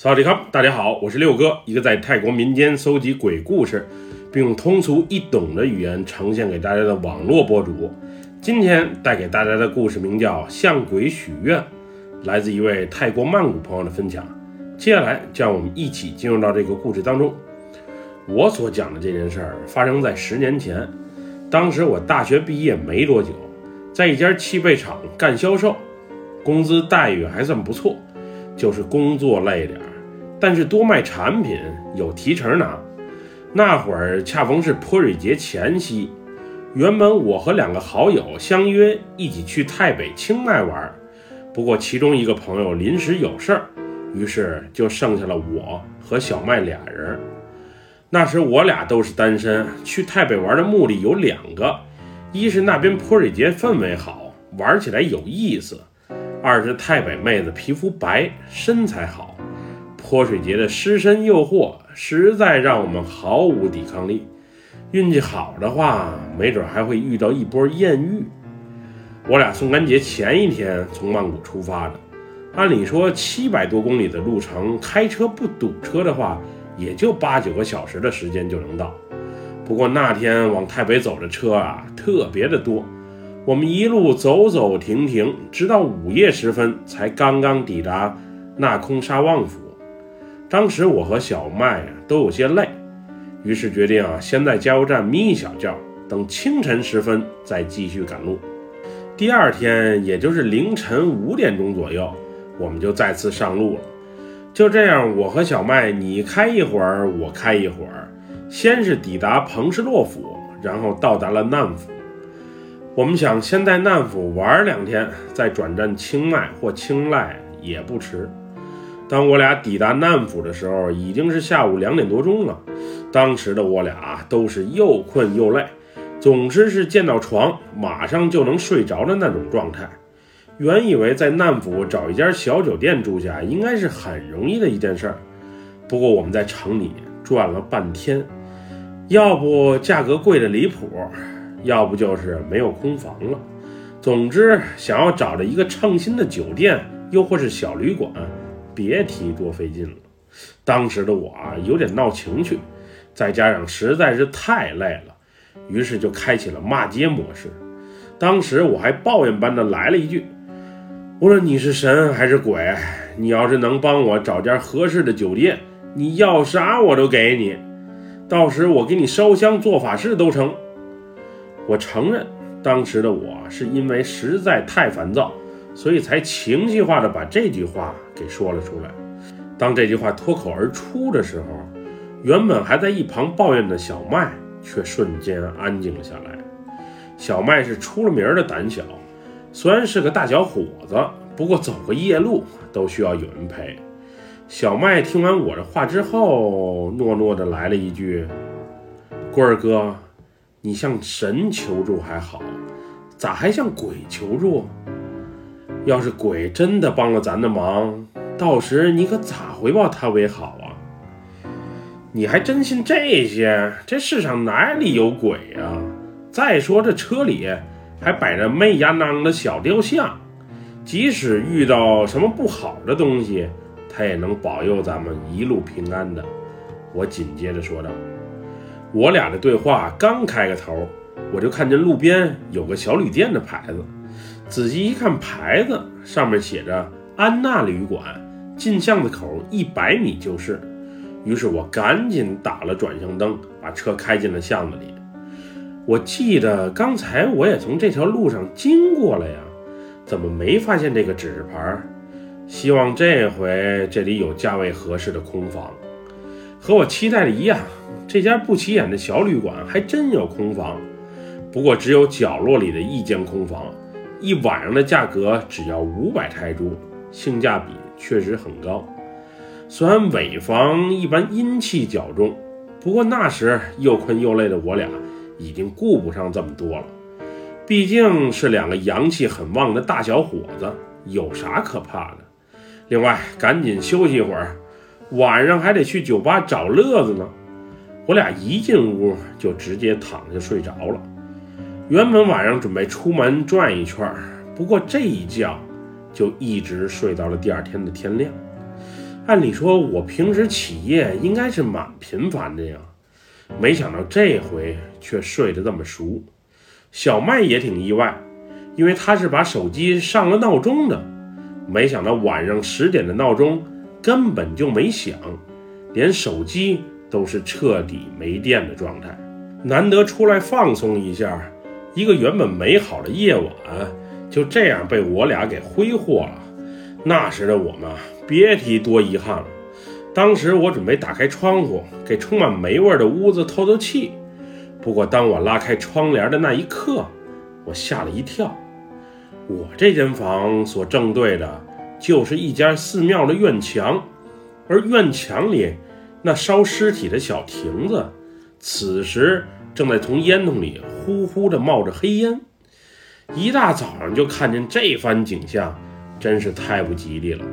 萨瓦迪卡，大家好，我是六哥，一个在泰国民间搜集鬼故事，并用通俗易懂的语言呈现给大家的网络博主。今天带给大家的故事名叫《向鬼许愿》，来自一位泰国曼谷朋友的分享。接下来，让我们一起进入到这个故事当中。我所讲的这件事儿发生在十年前，当时我大学毕业没多久，在一家汽配厂干销售，工资待遇还算不错，就是工作累点儿，但是多卖产品有提成拿。那会儿恰逢是泼水节前夕，原本我和两个好友相约一起去太北清迈玩，不过其中一个朋友临时有事儿。于是就剩下了我和小麦俩人。那时我俩都是单身，去太北玩的目的有两个：一是那边泼水节氛围好，玩起来有意思；二是太北妹子皮肤白，身材好，泼水节的湿身诱惑实在让我们毫无抵抗力。运气好的话，没准还会遇到一波艳遇。我俩送干节前一天从曼谷出发的。按理说，七百多公里的路程，开车不堵车的话，也就八九个小时的时间就能到。不过那天往太北走的车啊，特别的多。我们一路走走停停，直到午夜时分，才刚刚抵达纳空沙旺府。当时我和小麦啊都有些累，于是决定啊先在加油站眯一小觉，等清晨时分再继续赶路。第二天，也就是凌晨五点钟左右。我们就再次上路了。就这样，我和小麦你开一会儿，我开一会儿。先是抵达彭士洛府，然后到达了难府。我们想先在难府玩两天，再转战清迈或清赖也不迟。当我俩抵达难府的时候，已经是下午两点多钟了。当时的我俩都是又困又累，总之是见到床马上就能睡着的那种状态。原以为在难府找一家小酒店住下应该是很容易的一件事儿，不过我们在城里转了半天，要不价格贵的离谱，要不就是没有空房了。总之，想要找着一个称心的酒店，又或是小旅馆，别提多费劲了。当时的我啊，有点闹情绪，再加上实在是太累了，于是就开启了骂街模式。当时我还抱怨般的来了一句。无论你是神还是鬼，你要是能帮我找间合适的酒店，你要啥我都给你。到时我给你烧香做法事都成。我承认，当时的我是因为实在太烦躁，所以才情绪化的把这句话给说了出来。当这句话脱口而出的时候，原本还在一旁抱怨的小麦却瞬间安静了下来。小麦是出了名的胆小。虽然是个大小伙子，不过走个夜路都需要有人陪。小麦听完我的话之后，诺诺的来了一句：“棍儿哥，你向神求助还好，咋还向鬼求助？要是鬼真的帮了咱的忙，到时你可咋回报他为好啊？你还真信这些？这世上哪里有鬼啊？再说这车里……”还摆着媚压囊的小雕像，即使遇到什么不好的东西，他也能保佑咱们一路平安的。我紧接着说道：“我俩的对话刚开个头，我就看见路边有个小旅店的牌子。仔细一看，牌子上面写着‘安娜旅馆’，进巷子口一百米就是。于是我赶紧打了转向灯，把车开进了巷子里。”我记得刚才我也从这条路上经过了呀，怎么没发现这个指示牌？希望这回这里有价位合适的空房。和我期待的一样，这家不起眼的小旅馆还真有空房，不过只有角落里的一间空房，一晚上的价格只要五百泰铢，性价比确实很高。虽然尾房一般阴气较重，不过那时又困又累的我俩。已经顾不上这么多了，毕竟是两个阳气很旺的大小伙子，有啥可怕的？另外，赶紧休息一会儿，晚上还得去酒吧找乐子呢。我俩一进屋就直接躺下睡着了。原本晚上准备出门转一圈，不过这一觉就一直睡到了第二天的天亮。按理说，我平时起夜应该是蛮频繁的呀，没想到这回却睡得这么熟。小麦也挺意外，因为他是把手机上了闹钟的，没想到晚上十点的闹钟根本就没响，连手机都是彻底没电的状态。难得出来放松一下，一个原本美好的夜晚就这样被我俩给挥霍了。那时的我们，别提多遗憾了。当时我准备打开窗户，给充满霉味的屋子透透气。不过，当我拉开窗帘的那一刻，我吓了一跳。我这间房所正对的，就是一家寺庙的院墙，而院墙里那烧尸体的小亭子，此时正在从烟囱里呼呼的冒着黑烟。一大早上就看见这番景象。真是太不吉利了，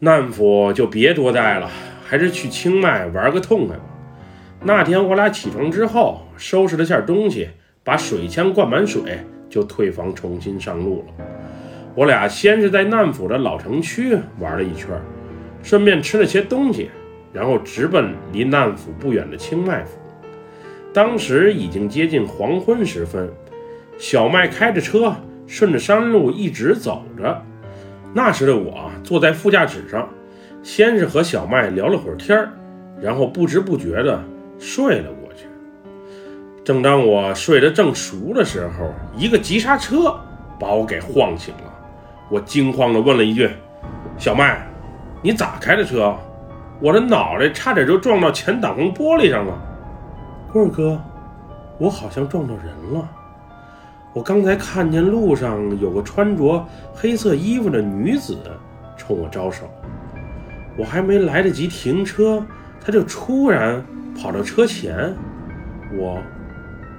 难府就别多待了，还是去清迈玩个痛快吧。那天我俩起床之后，收拾了下东西，把水枪灌满水，就退房重新上路了。我俩先是在难府的老城区玩了一圈，顺便吃了些东西，然后直奔离难府不远的清迈府。当时已经接近黄昏时分，小麦开着车顺着山路一直走着。那时的我坐在副驾驶上，先是和小麦聊了会儿天儿，然后不知不觉的睡了过去。正当我睡得正熟的时候，一个急刹车把我给晃醒了。我惊慌地问了一句：“小麦，你咋开的车？我的脑袋差点就撞到前挡风玻璃上了。”棍哥，我好像撞到人了。我刚才看见路上有个穿着黑色衣服的女子冲我招手，我还没来得及停车，她就突然跑到车前，我，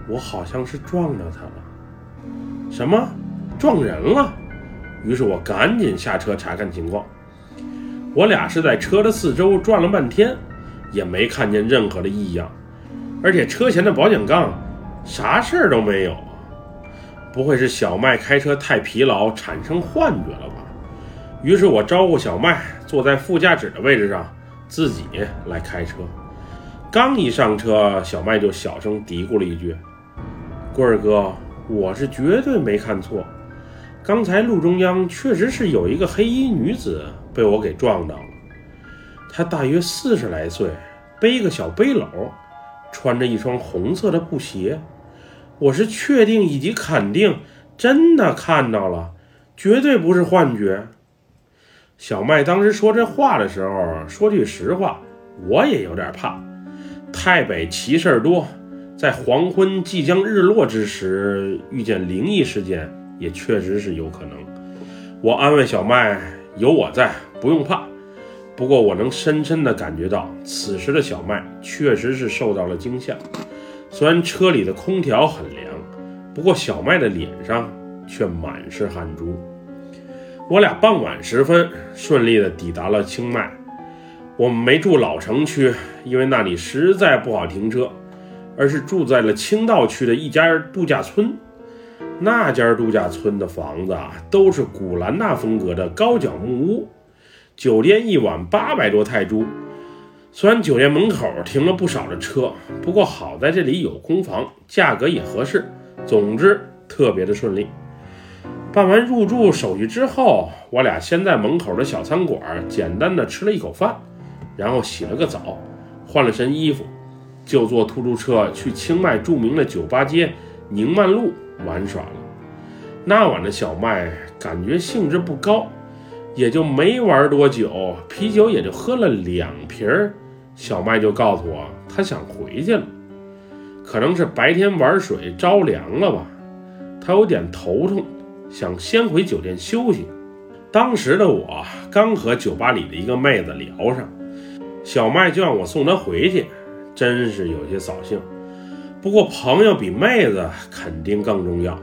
我好像是撞到她了。什么？撞人了？于是我赶紧下车查看情况。我俩是在车的四周转了半天，也没看见任何的异样，而且车前的保险杠啥事儿都没有啊。不会是小麦开车太疲劳产生幻觉了吧？于是我招呼小麦坐在副驾驶的位置上，自己来开车。刚一上车，小麦就小声嘀咕了一句：“棍儿哥，我是绝对没看错，刚才路中央确实是有一个黑衣女子被我给撞到了。她大约四十来岁，背个小背篓，穿着一双红色的布鞋。”我是确定以及肯定，真的看到了，绝对不是幻觉。小麦当时说这话的时候，说句实话，我也有点怕。太北奇事儿多，在黄昏即将日落之时遇见灵异事件，也确实是有可能。我安慰小麦，有我在，不用怕。不过我能深深的感觉到，此时的小麦确实是受到了惊吓。虽然车里的空调很凉，不过小麦的脸上却满是汗珠。我俩傍晚时分顺利地抵达了清迈。我们没住老城区，因为那里实在不好停车，而是住在了青道区的一家度假村。那家度假村的房子啊，都是古兰纳风格的高脚木屋，酒店一晚八百多泰铢。虽然酒店门口停了不少的车，不过好在这里有空房，价格也合适。总之特别的顺利。办完入住手续之后，我俩先在门口的小餐馆简单的吃了一口饭，然后洗了个澡，换了身衣服，就坐出租车去清迈著名的酒吧街宁曼路玩耍了。那晚的小麦感觉兴致不高，也就没玩多久，啤酒也就喝了两瓶。小麦就告诉我，他想回去了，可能是白天玩水着凉了吧，他有点头痛，想先回酒店休息。当时的我刚和酒吧里的一个妹子聊上，小麦就让我送她回去，真是有些扫兴。不过朋友比妹子肯定更重要，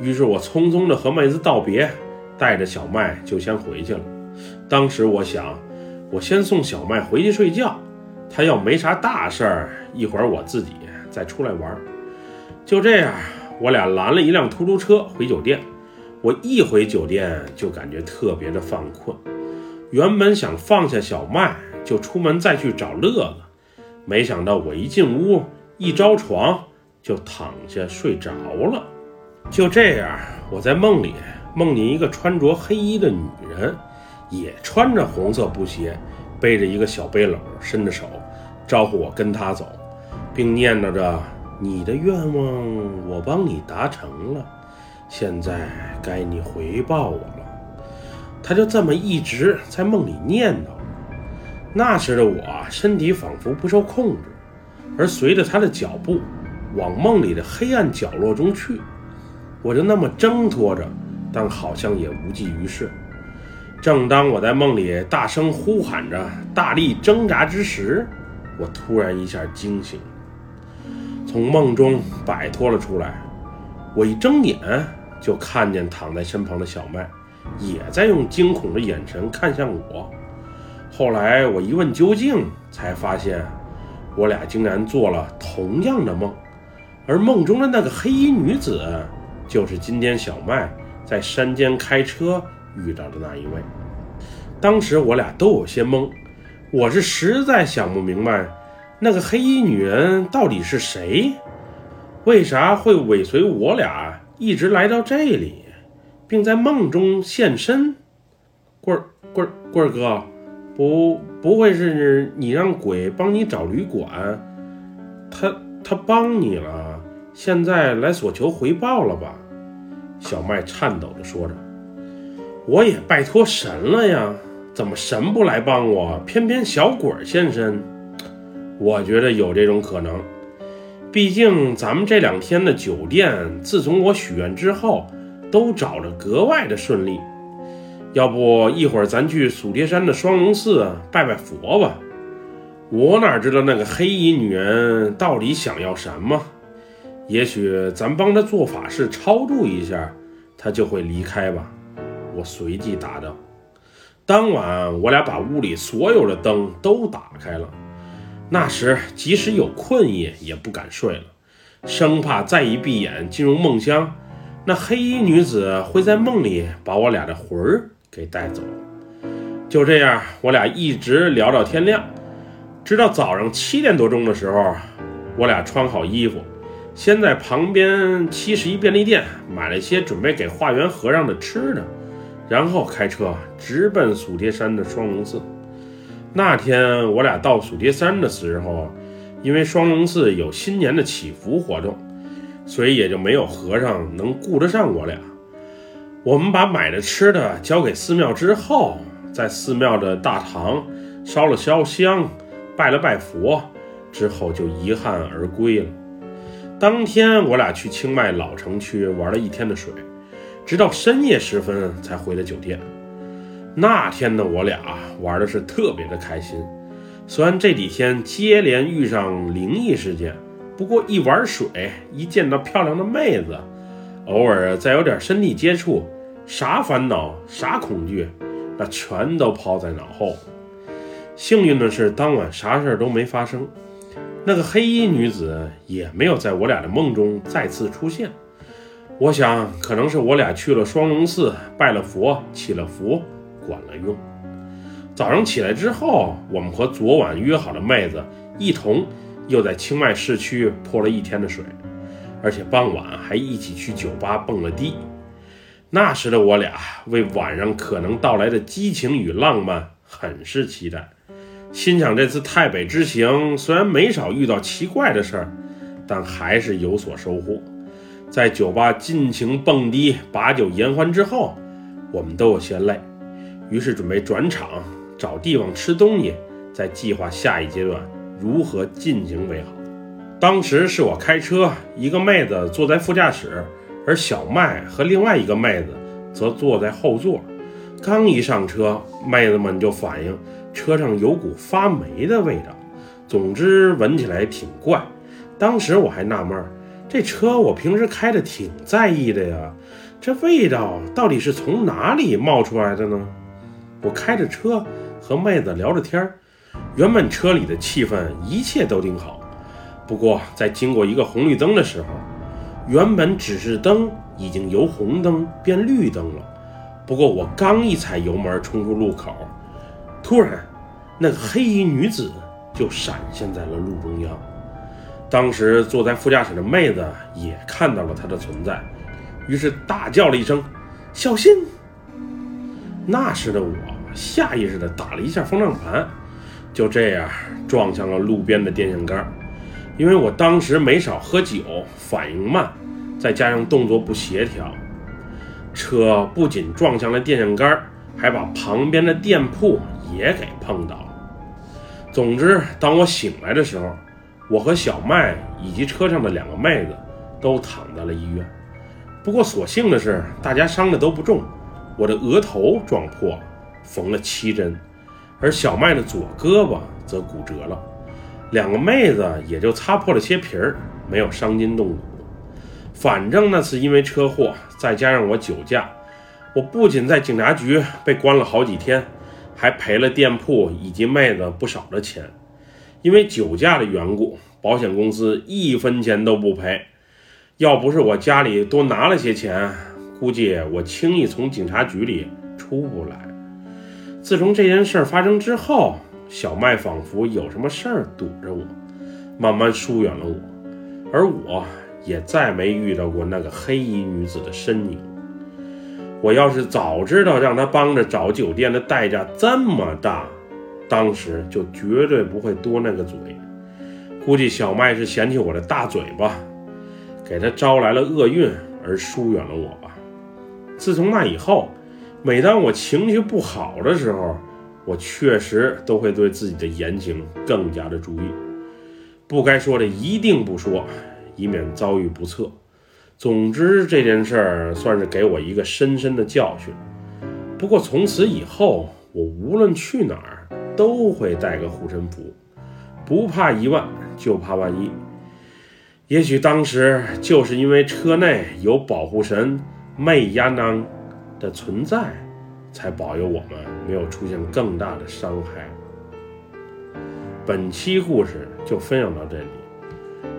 于是我匆匆的和妹子道别，带着小麦就先回去了。当时我想，我先送小麦回去睡觉。他要没啥大事儿，一会儿我自己再出来玩。就这样，我俩拦了一辆出租车回酒店。我一回酒店就感觉特别的犯困，原本想放下小麦就出门再去找乐子，没想到我一进屋一着床就躺下睡着了。就这样，我在梦里梦见一个穿着黑衣的女人，也穿着红色布鞋，背着一个小背篓，伸着手招呼我跟她走，并念叨着：“你的愿望我帮你达成了，现在该你回报我了。”他就这么一直在梦里念叨。那时的我身体仿佛不受控制，而随着他的脚步往梦里的黑暗角落中去，我就那么挣脱着，但好像也无济于事。正当我在梦里大声呼喊着、大力挣扎之时，我突然一下惊醒，从梦中摆脱了出来。我一睁眼就看见躺在身旁的小麦。也在用惊恐的眼神看向我。后来我一问究竟，才发现我俩竟然做了同样的梦，而梦中的那个黑衣女子，就是今天小麦在山间开车遇到的那一位。当时我俩都有些懵，我是实在想不明白，那个黑衣女人到底是谁，为啥会尾随我俩一直来到这里？并在梦中现身，棍儿棍儿棍儿哥，不不会是你让鬼帮你找旅馆，他他帮你了，现在来索求回报了吧？小麦颤抖着说着：“我也拜托神了呀，怎么神不来帮我，偏偏小鬼现身？我觉得有这种可能，毕竟咱们这两天的酒店，自从我许愿之后。”都找着格外的顺利，要不一会儿咱去蜀叠山的双龙寺拜拜佛吧？我哪知道那个黑衣女人到底想要什么？也许咱帮她做法事超度一下，她就会离开吧。我随即答道。当晚，我俩把屋里所有的灯都打开了。那时，即使有困意，也不敢睡了，生怕再一闭眼进入梦乡。那黑衣女子会在梦里把我俩的魂儿给带走。就这样，我俩一直聊到天亮，直到早上七点多钟的时候，我俩穿好衣服，先在旁边七十一便利店买了些准备给化缘和尚的吃的，然后开车直奔蜀叠山的双龙寺。那天我俩到蜀叠山的时候，因为双龙寺有新年的祈福活动。所以也就没有和尚能顾得上我俩。我们把买的吃的交给寺庙之后，在寺庙的大堂烧了烧香，拜了拜佛，之后就遗憾而归了。当天我俩去清迈老城区玩了一天的水，直到深夜时分才回的酒店。那天的我俩玩的是特别的开心，虽然这几天接连遇上灵异事件。不过一玩水，一见到漂亮的妹子，偶尔再有点身体接触，啥烦恼、啥恐惧，那全都抛在脑后。幸运的是，当晚啥事儿都没发生，那个黑衣女子也没有在我俩的梦中再次出现。我想，可能是我俩去了双龙寺拜了佛、祈了福，管了用。早上起来之后，我们和昨晚约好的妹子一同。又在清迈市区泼了一天的水，而且傍晚还一起去酒吧蹦了迪。那时的我俩为晚上可能到来的激情与浪漫很是期待，心想这次太北之行虽然没少遇到奇怪的事儿，但还是有所收获。在酒吧尽情蹦迪、把酒言欢之后，我们都有些累，于是准备转场找地方吃东西，再计划下一阶段。如何进行为好？当时是我开车，一个妹子坐在副驾驶，而小麦和另外一个妹子则坐在后座。刚一上车，妹子们就反映车上有股发霉的味道，总之闻起来挺怪。当时我还纳闷，这车我平时开的挺在意的呀，这味道到底是从哪里冒出来的呢？我开着车和妹子聊着天儿。原本车里的气氛一切都挺好，不过在经过一个红绿灯的时候，原本指示灯已经由红灯变绿灯了。不过我刚一踩油门冲出路口，突然，那个黑衣女子就闪现在了路中央。当时坐在副驾驶的妹子也看到了她的存在，于是大叫了一声：“小心！”那时的我下意识地打了一下方向盘，就这样撞向了路边的电线杆。因为我当时没少喝酒，反应慢，再加上动作不协调，车不仅撞向了电线杆，还把旁边的店铺也给碰倒了。总之，当我醒来的时候，我和小麦以及车上的两个妹子都躺在了医院。不过所幸的是，大家伤的都不重。我的额头撞破，缝了七针，而小麦的左胳膊则骨折了。两个妹子也就擦破了些皮儿，没有伤筋动骨。反正那次因为车祸，再加上我酒驾，我不仅在警察局被关了好几天，还赔了店铺以及妹子不少的钱。因为酒驾的缘故，保险公司一分钱都不赔。要不是我家里多拿了些钱，估计我轻易从警察局里出不来。自从这件事发生之后，小麦仿佛有什么事儿堵着我，慢慢疏远了我，而我也再没遇到过那个黑衣女子的身影。我要是早知道让他帮着找酒店的代价这么大，当时就绝对不会多那个嘴，估计小麦是嫌弃我的大嘴巴，给他招来了厄运而疏远了我吧。自从那以后，每当我情绪不好的时候，我确实都会对自己的言行更加的注意，不该说的一定不说，以免遭遇不测。总之这件事儿算是给我一个深深的教训。不过从此以后，我无论去哪儿。都会带个护身符，不怕一万，就怕万一。也许当时就是因为车内有保护神魅亚囊的存在，才保佑我们没有出现更大的伤害。本期故事就分享到这里。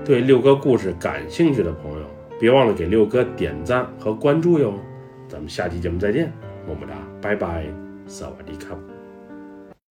对六哥故事感兴趣的朋友，别忘了给六哥点赞和关注哟。咱们下期节目再见，么么哒，拜拜，萨瓦迪卡。